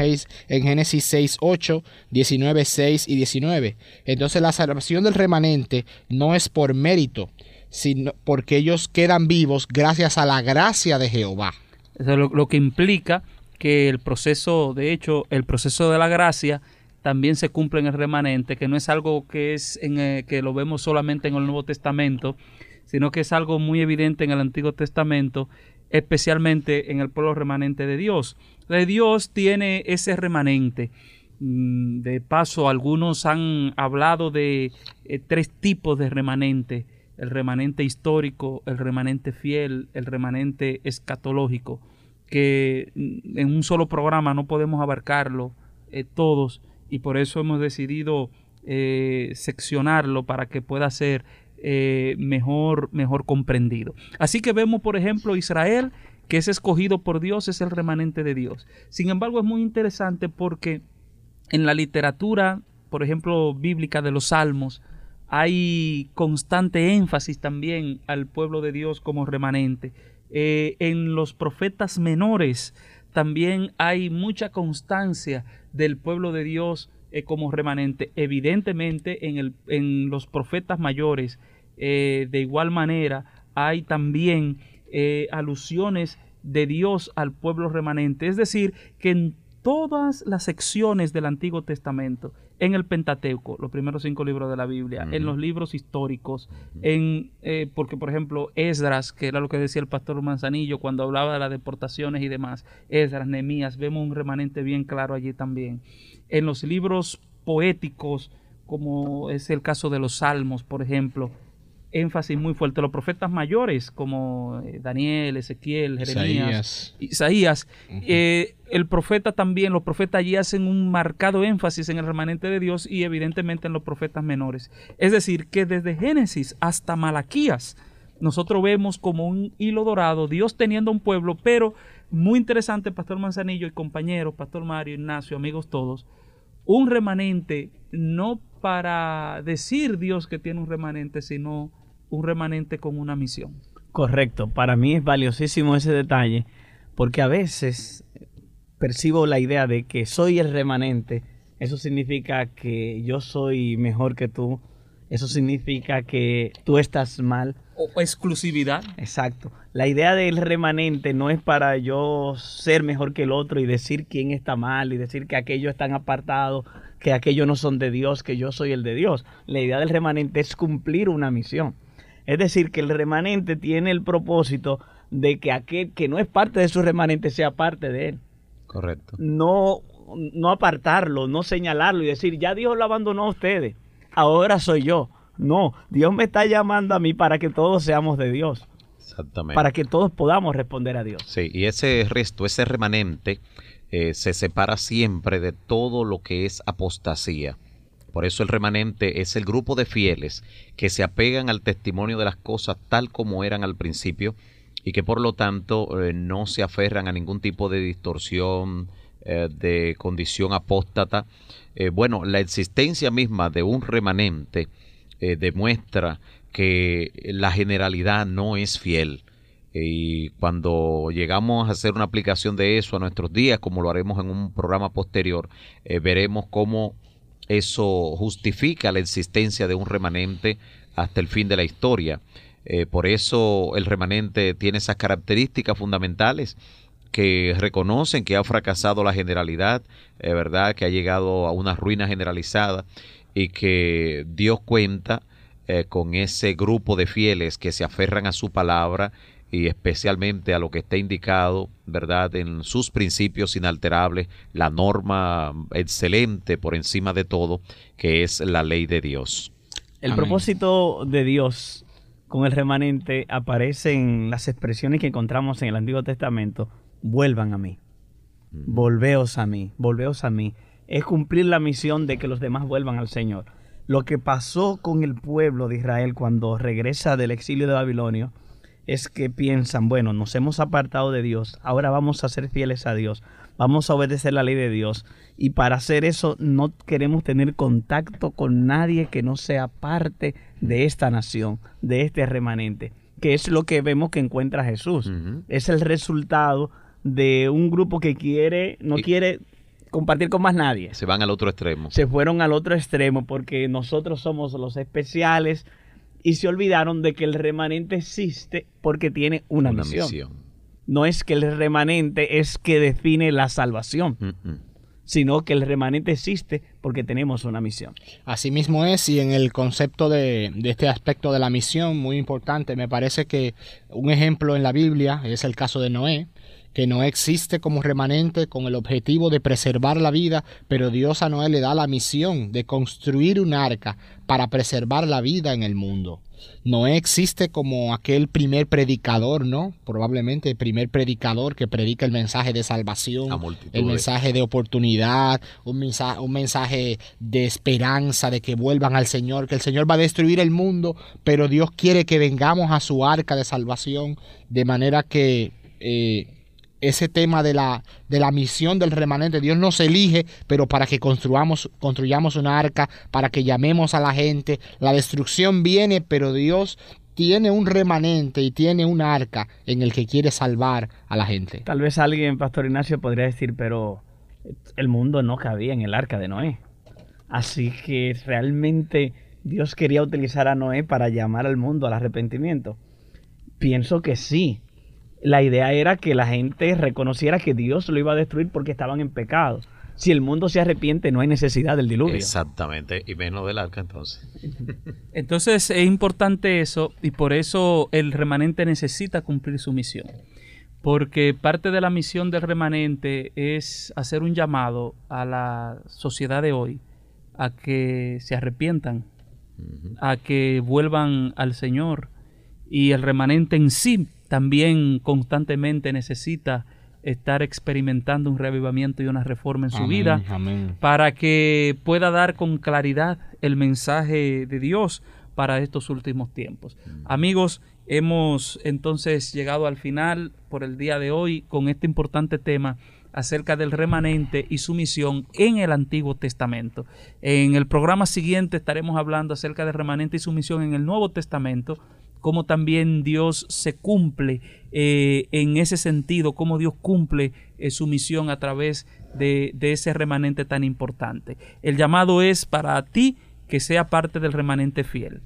en Génesis 6, 8, 19, 6 y 19. Entonces la salvación del remanente no es por mérito, sino porque ellos quedan vivos gracias a la gracia de Jehová. Eso es lo, que implica que el proceso, de hecho, el proceso de la gracia también se cumple en el remanente, que no es algo que es en eh, que lo vemos solamente en el Nuevo Testamento, sino que es algo muy evidente en el Antiguo Testamento, especialmente en el pueblo remanente de Dios. De Dios tiene ese remanente. Mm, de paso, algunos han hablado de eh, tres tipos de remanente el remanente histórico, el remanente fiel, el remanente escatológico, que en un solo programa no podemos abarcarlo eh, todos y por eso hemos decidido eh, seccionarlo para que pueda ser eh, mejor, mejor comprendido. Así que vemos, por ejemplo, Israel, que es escogido por Dios, es el remanente de Dios. Sin embargo, es muy interesante porque en la literatura, por ejemplo, bíblica de los salmos, hay constante énfasis también al pueblo de Dios como remanente. Eh, en los profetas menores también hay mucha constancia del pueblo de Dios eh, como remanente. Evidentemente en, el, en los profetas mayores eh, de igual manera hay también alusiones de Dios al pueblo remanente. Es decir, que en todas las secciones del Antiguo Testamento, en el Pentateuco, los primeros cinco libros de la Biblia, en los libros históricos, en eh, porque por ejemplo Esdras, que era lo que decía el pastor Manzanillo cuando hablaba de las deportaciones y demás, Esdras, Nehemías, vemos un remanente bien claro allí también. En los libros poéticos, como es el caso de los Salmos, por ejemplo, énfasis muy fuerte. Los profetas mayores como eh, Daniel, Ezequiel, Jeremías, Isaías, eh, el profeta también, los profetas allí hacen un marcado énfasis en el remanente de Dios y evidentemente en los profetas menores. Es decir, que desde Génesis hasta Malaquías, nosotros vemos como un hilo dorado, Dios teniendo un pueblo, pero muy interesante, Pastor Manzanillo y compañeros, Pastor Mario, Ignacio, amigos todos, un remanente no para decir Dios que tiene un remanente, sino un remanente con una misión. Correcto, para mí es valiosísimo ese detalle porque a veces percibo la idea de que soy el remanente, eso significa que yo soy mejor que tú, eso significa que tú estás mal. O exclusividad. Exacto. La idea del remanente no es para yo ser mejor que el otro y decir quién está mal y decir que aquellos están apartados, que aquellos no son de Dios, que yo soy el de Dios. La idea del remanente es cumplir una misión. Es decir, que el remanente tiene el propósito de que aquel que no es parte de su remanente sea parte de él. Correcto. No, no apartarlo, no señalarlo y decir, ya Dios lo abandonó a ustedes, ahora soy yo. No, Dios me está llamando a mí para que todos seamos de Dios. Exactamente. Para que todos podamos responder a Dios. Sí, y ese resto, ese remanente, eh, se separa siempre de todo lo que es apostasía. Por eso el remanente es el grupo de fieles que se apegan al testimonio de las cosas tal como eran al principio y que por lo tanto eh, no se aferran a ningún tipo de distorsión, eh, de condición apóstata. Eh, bueno, la existencia misma de un remanente demuestra que la generalidad no es fiel. Y cuando llegamos a hacer una aplicación de eso a nuestros días, como lo haremos en un programa posterior, veremos cómo eso justifica la existencia de un remanente hasta el fin de la historia. Eh, por eso el remanente tiene esas características fundamentales que reconocen que ha fracasado la generalidad, eh, ¿verdad? Que ha llegado a una ruina generalizada y que Dios cuenta eh, con ese grupo de fieles que se aferran a su palabra y especialmente a lo que está indicado, ¿verdad?, en sus principios inalterables, la norma excelente por encima de todo, que es la ley de Dios. El propósito de Dios con el remanente aparece en las expresiones que encontramos en el Antiguo Testamento, vuelvan a mí, volveos a mí, volveos a mí. Es cumplir la misión de que los demás vuelvan al Señor. Lo que pasó con el pueblo de Israel cuando regresa del exilio de Babilonia es que piensan, bueno, nos hemos apartado de Dios, ahora vamos a ser fieles a Dios, vamos a obedecer la ley de Dios. Y para hacer eso no queremos tener contacto con nadie que no sea parte de esta nación, de este remanente, que es lo que vemos que encuentra Jesús. Es el resultado de un grupo que quiere, no quiere compartir con más nadie. Se van al otro extremo. Se fueron al otro extremo porque nosotros somos los especiales, y se olvidaron de que el remanente existe porque tiene una, misión. No es que el remanente es que define la salvación. sino que el remanente existe porque tenemos una misión. Asimismo es, y en el concepto de, de, este aspecto de la misión, muy importante, me parece que un ejemplo en la Biblia es el caso de Noé, que no existe como remanente con el objetivo de preservar la vida, pero Dios a Noé le da la misión de construir un arca para preservar la vida en el mundo. Noé existe como aquel primer predicador, ¿no? Probablemente el primer predicador que predica el mensaje de salvación, el mensaje de oportunidad, un mensaje, un mensaje de esperanza, de que vuelvan al Señor, que el Señor va a destruir el mundo, pero Dios quiere que vengamos a su arca de salvación, de manera que... Eh, ese tema de la, de la misión del remanente. Dios nos elige, pero para que construyamos, construyamos una arca, para que llamemos a la gente. La destrucción viene, pero Dios tiene un remanente y tiene un arca en el que quiere salvar a la gente. Tal vez alguien, Pastor Ignacio, podría decir, pero el mundo no cabía en el arca de Noé. Así que realmente Dios quería utilizar a Noé para llamar al mundo al arrepentimiento. Pienso que sí, la idea era que la gente reconociera que Dios lo iba a destruir porque estaban en pecado. Si el mundo se arrepiente, no hay necesidad del diluvio. Exactamente, y menos del arca entonces. Entonces es importante eso y por eso el remanente necesita cumplir su misión. Porque parte de la misión del remanente es hacer un llamado a la sociedad de hoy a que se arrepientan, a que vuelvan al Señor. Y el remanente en sí también constantemente necesita estar experimentando un reavivamiento y una reforma en su vida para que pueda dar con claridad el mensaje de Dios para estos últimos tiempos. Amigos, hemos entonces llegado al final por el día de hoy con este importante tema acerca del remanente y su misión en el Antiguo Testamento. En el programa siguiente estaremos hablando acerca del remanente y su misión en el Nuevo Testamento cómo también Dios se cumple eh, en ese sentido, cómo Dios cumple eh, su misión a través de, de ese remanente tan importante. El llamado es para ti que sea parte del remanente fiel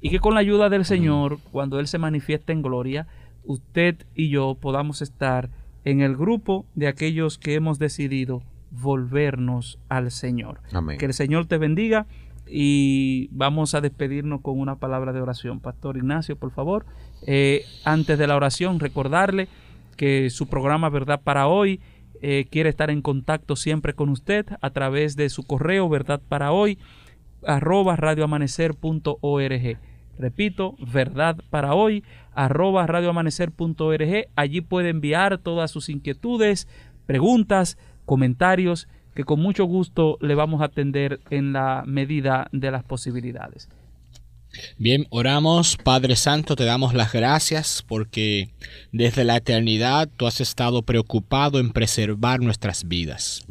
y que con la ayuda del Señor, cuando Él se manifieste en gloria, usted y yo podamos estar en el grupo de aquellos que hemos decidido volvernos al Señor. Que el Señor te bendiga y vamos a despedirnos con una palabra de oración. Pastor Ignacio, por favor. Eh, antes de la oración, recordarle que su programa Verdad para hoy eh, quiere estar en contacto siempre con usted a través de su correo verdad para hoy arroba radioamanecer.org. Repito, verdad para hoy arroba radioamanecer.org. Allí puede enviar todas sus inquietudes, preguntas, comentarios que con mucho gusto le vamos a atender en la medida de las posibilidades. Bien, oramos, Padre Santo, te damos las gracias porque desde la eternidad tú has estado preocupado en preservar nuestras vidas.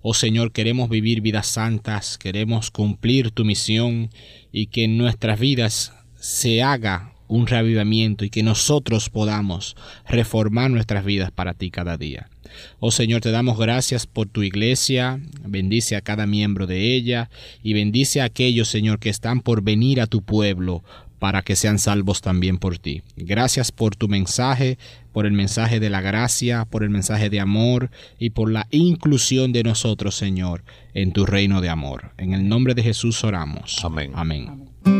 Oh Señor, queremos vivir vidas santas, queremos cumplir tu misión y que en nuestras vidas se haga un reavivamiento y que nosotros podamos reformar nuestras vidas para ti cada día. Oh Señor, te damos gracias por tu iglesia, bendice a cada miembro de ella y bendice a aquellos, Señor, que están por venir a tu pueblo para que sean salvos también por ti. Gracias por tu mensaje, por el mensaje de la gracia, por el mensaje de amor y por la inclusión de nosotros, Señor, en tu reino de amor. En el nombre de Jesús oramos. Amén. Amén.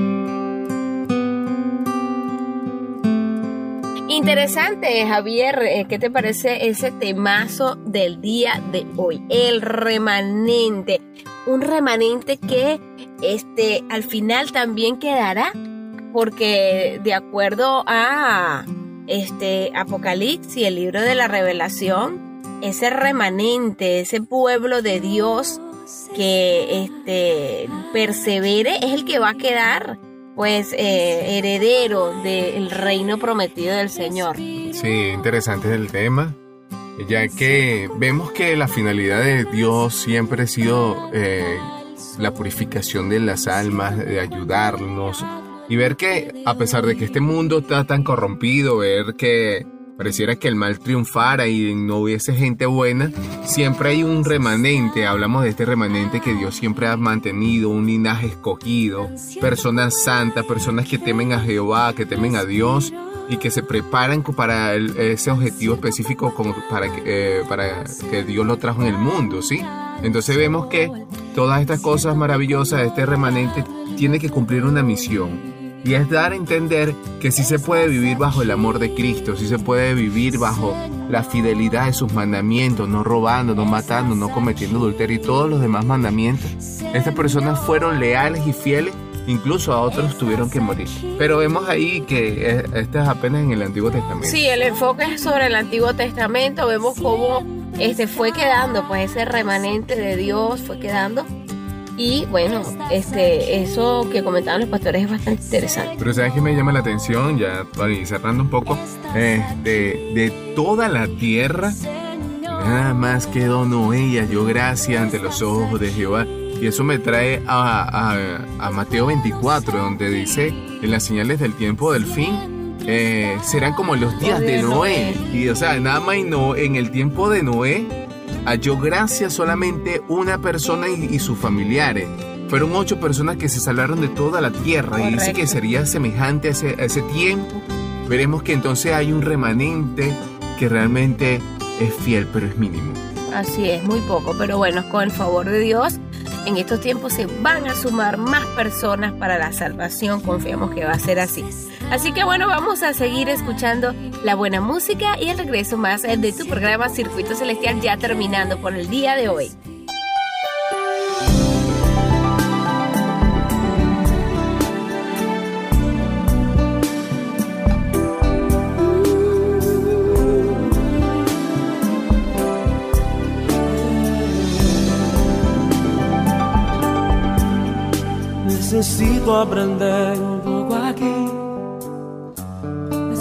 Interesante, Javier, eh, ¿qué te parece ese temazo del día de hoy? El remanente. Un remanente que este al final también quedará porque de acuerdo a este Apocalipsis, el libro de la Revelación, ese remanente, ese pueblo de Dios que este persevere es el que va a quedar pues eh, heredero del reino prometido del Señor. Sí, interesante el tema, ya que vemos que la finalidad de Dios siempre ha sido eh, la purificación de las almas, de ayudarnos y ver que a pesar de que este mundo está tan corrompido, ver que pareciera que el mal triunfara y no hubiese gente buena, siempre hay un remanente, hablamos de este remanente que Dios siempre ha mantenido, un linaje escogido, personas santas, personas que temen a Jehová, que temen a Dios y que se preparan para ese objetivo específico para, que, eh, para que Dios lo trajo en el mundo, ¿sí? Entonces vemos que todas estas cosas maravillosas este remanente tiene que cumplir una misión Y es dar a entender que sí se puede vivir bajo el amor de Cristo, sí se puede vivir bajo la fidelidad de sus mandamientos, no robando, no matando, no cometiendo adulterio y todos los demás mandamientos. Estas personas fueron leales y fieles incluso a otros tuvieron que morir. Pero vemos ahí que esto es apenas en el Antiguo Testamento. Sí, el enfoque es sobre el Antiguo Testamento, vemos cómo este fue quedando, pues ese remanente de Dios fue quedando y bueno, este, eso que comentaban los pastores es bastante interesante. Pero sabes que me llama la atención, ya cerrando un poco, eh, de, de, toda la tierra, nada más quedó Noé y halló gracia ante los ojos de Jehová. Y eso me trae a, a, a Mateo 24, donde dice, en las señales del tiempo del fin, eh, serán como los días de Noé. Y o sea, nada más no, en el tiempo de Noé halló gracia solamente una persona y, sus familiares. Fueron ocho personas que se salvaron de toda la tierra y dice que sería semejante a ese, tiempo. Veremos que entonces hay un remanente que realmente es fiel, pero es mínimo. Así es, muy poco, pero bueno, con el favor de Dios, en estos tiempos se van a sumar más personas para la salvación, confiamos que va a ser así. Así que bueno, vamos a seguir escuchando la buena música y el regreso más de tu programa Circuito Celestial ya terminando por el día de hoy. Necesito aprender un poco aquí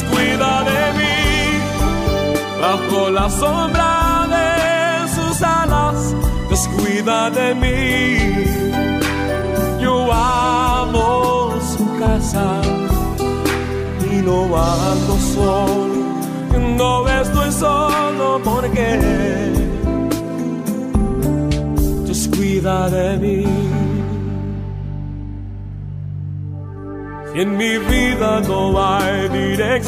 Cuida de mí bajo la sombra de sus alas. Dios cuida de mí. Yo amo su casa y no ando solo. No estoy solo porque Dios cuida de mí. en mi vida no hay dirección,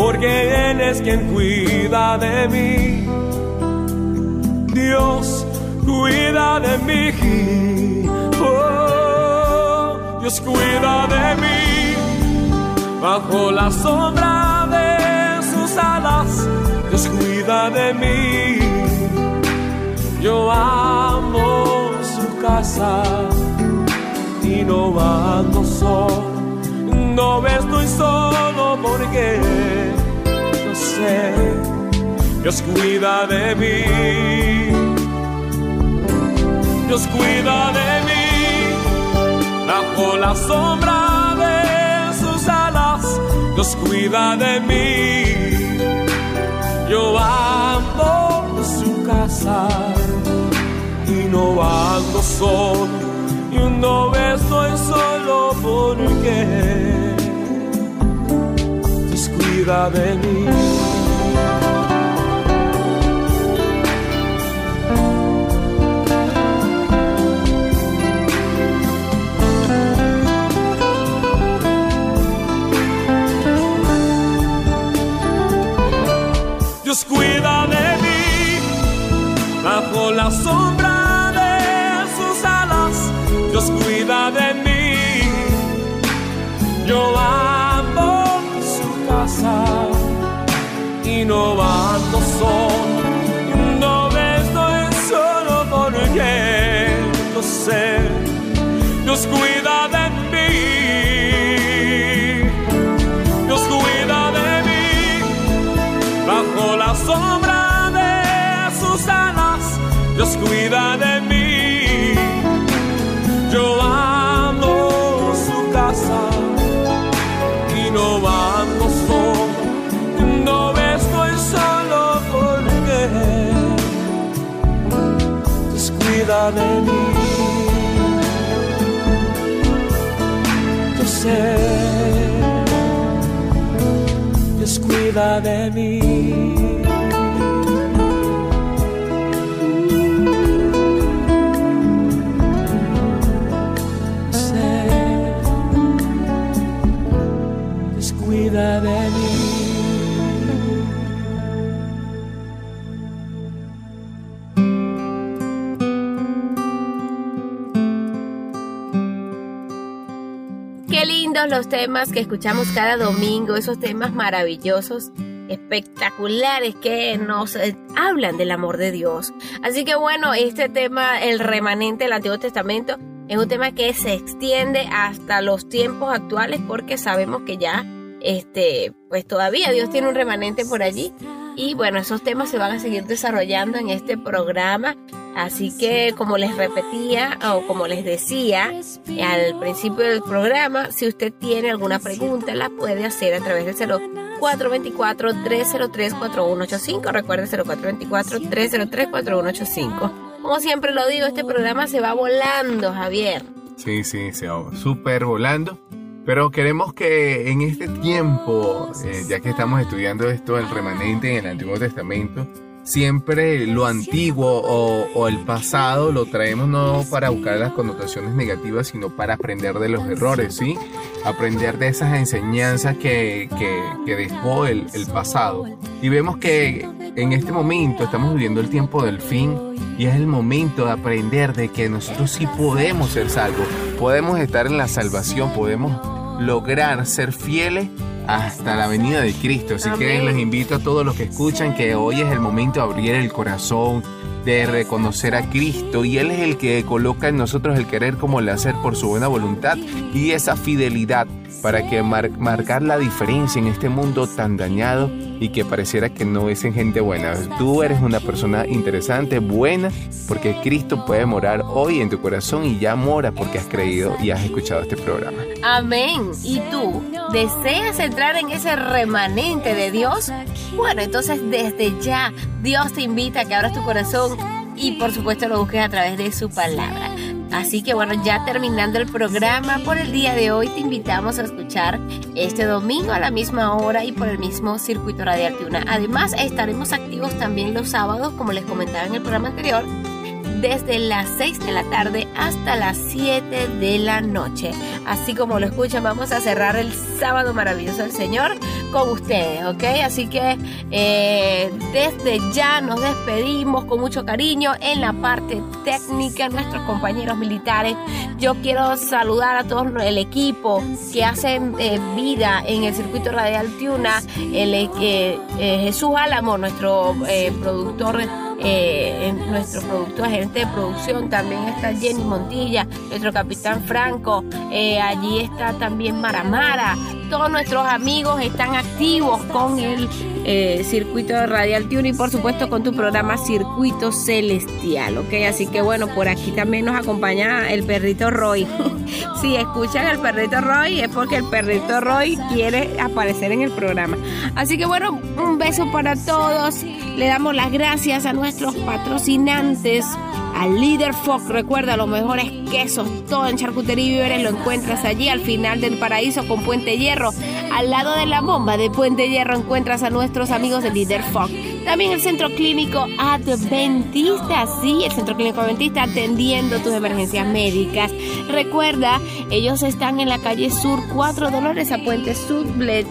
porque Él es quien cuida de mí. Dios cuida de mí. Oh, Dios cuida de mí. Bajo la sombra de sus alas, Dios cuida de mí. Yo amo su casa y no ando solo no estoy solo porque yo sé, Dios cuida de mí. Dios cuida de mí, bajo la sombra de sus alas, Dios cuida de mí. Yo amo su casa y no ando solo, y no estoy solo porque pueda venir. Dios cuida de mí bajo la sombra su casa y no ando solo, no me estoy solo porque yo sé, Dios cuida de mí. Dios cuida de mí bajo la sombra de sus alas. Dios cuida de mí. De mí. Yo sé. Dios cuida de mí. Lindos los temas que escuchamos cada domingo, esos temas maravillosos, espectaculares que nos eh, hablan del amor de Dios. Así que bueno, este tema, el remanente del Antiguo Testamento, es un tema que se extiende hasta los tiempos actuales porque sabemos que ya, este, pues todavía Dios tiene un remanente por allí. Y bueno, esos temas se van a seguir desarrollando en este programa. Así que como les repetía o como les decía al principio del programa, si usted tiene alguna pregunta, la puede hacer a través del 0424-303-4185. Recuerde 0424-303-4185. Como siempre lo digo, este programa se va volando, Javier. Sí, sí, se va súper volando. Pero queremos que en este tiempo, eh, ya que estamos estudiando esto, el remanente en el Antiguo Testamento, siempre lo antiguo o, o, el pasado lo traemos no para buscar las connotaciones negativas, sino para aprender de los errores, ¿sí? Aprender de esas enseñanzas que, que, que dejó el, el pasado. Y vemos que en este momento estamos viviendo el tiempo del fin y es el momento de aprender de que nosotros sí podemos ser salvos, podemos estar en la salvación, podemos lograr ser fieles hasta la venida de Cristo. Así que les invito a todos los que escuchan que hoy es el momento de abrir el corazón, de reconocer a Cristo y Él es el que coloca en nosotros el querer como el hacer por su buena voluntad y esa fidelidad para que mar- marcar la diferencia en este mundo tan dañado y que pareciera que no es en gente buena. Tú eres una persona interesante, buena, porque Cristo puede morar hoy en tu corazón y ya mora porque has creído y has escuchado este programa. Amén. ¿Y tú deseas entrar en ese remanente de Dios? Bueno, entonces desde ya Dios te invita a que abras tu corazón y por supuesto lo busques a través de su palabra. Así que bueno, ya terminando el programa por el día de hoy, te invitamos a escuchar este domingo a la misma hora y por el mismo circuito radial Tuna. Además, estaremos activos también los sábados, como les comentaba en el programa anterior, desde las 6 de la tarde hasta las 7 de la noche. Así como lo escuchan, vamos a cerrar el sábado maravilloso del Señor con ustedes, ¿ok? Así que eh, desde ya nos despedimos con mucho cariño en la parte técnica, nuestros compañeros militares. Yo quiero saludar a todo el equipo que hacen eh, vida en el circuito radial Tiuna, el, eh, eh, Jesús Álamo, nuestro eh, productor eh, nuestro productor, gerente de producción, también está Jenny Montilla, nuestro capitán Franco, eh, allí está también Maramara, todos nuestros amigos están activos con el eh, circuito Radial Tune y por supuesto con tu programa Circuito Celestial, ¿ok? Así que bueno, por aquí también nos acompaña el perrito Roy. si escuchan al perrito Roy es porque el perrito Roy quiere aparecer en el programa. Así que bueno, un beso para todos. Le damos las gracias a nuestros patrocinantes, al Líder Fox. Recuerda, los mejores quesos, todo en charcutería y víveres lo encuentras allí al final del paraíso con Puente Hierro. Al lado de la bomba de Puente Hierro encuentras a nuestros amigos de Líder Fog. También el Centro Clínico Adventista, sí, el Centro Clínico Adventista atendiendo tus emergencias médicas. Recuerda, ellos están en la calle Sur 4 Dolores a Puente Sudbled,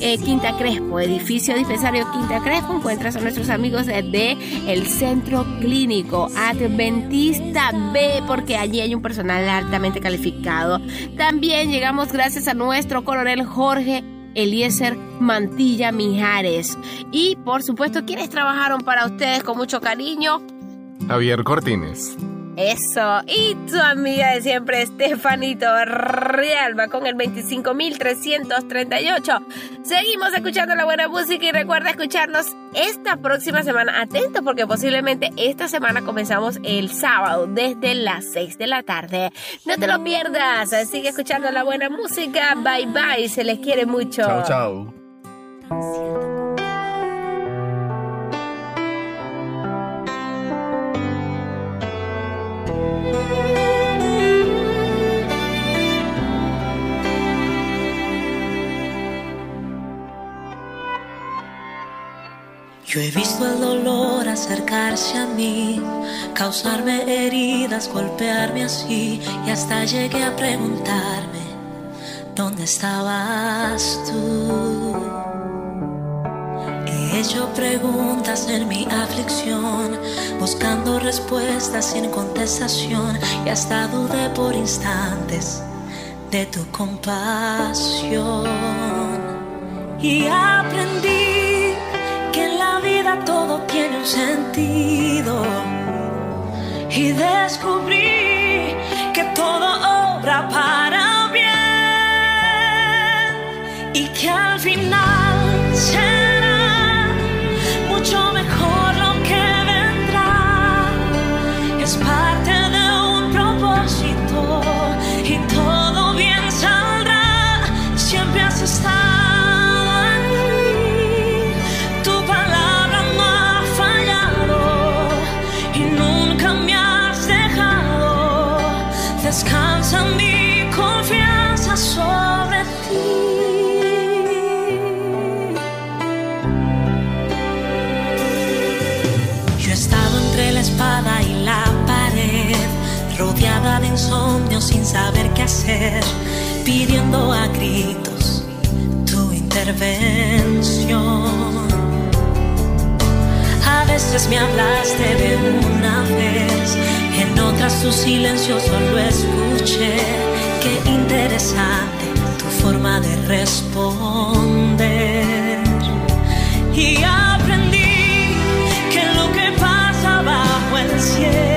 eh, Quinta Crespo, edificio dispensario Quinta Crespo. Encuentras a nuestros amigos de, el Centro Clínico Adventista B, porque allí hay un personal altamente calificado. También llegamos gracias a nuestro coronel Jorge Eliezer Mantilla Mijares. Y por supuesto, quienes trabajaron para ustedes con mucho cariño? Javier Cortines. Eso. Y tu amiga de siempre, Estefanito Rialba, con el 25.338. Seguimos escuchando la buena música y recuerda escucharnos esta próxima semana. Atento porque posiblemente esta semana comenzamos el sábado desde las 6 de la tarde. No te lo pierdas. Sigue escuchando la buena música. Bye bye. Se les quiere mucho. Chao, chao. Yo he visto el dolor acercarse a mí, causarme heridas, golpearme así, y hasta llegué a preguntarme, ¿dónde estabas tú? He hecho preguntas en mi aflicción, buscando respuestas sin contestación, y hasta dudé por instantes de tu compasión. Y aprendí que en la vida todo tiene un sentido. Y descubrí que todo obra para bien y que al final mucho mejor lo que vendrá. Es parte pidiendo a gritos tu intervención. A veces me hablaste de una vez, en otras tu silencio solo escuché. Qué interesante tu forma de responder. Y aprendí que lo que pasa bajo el cielo.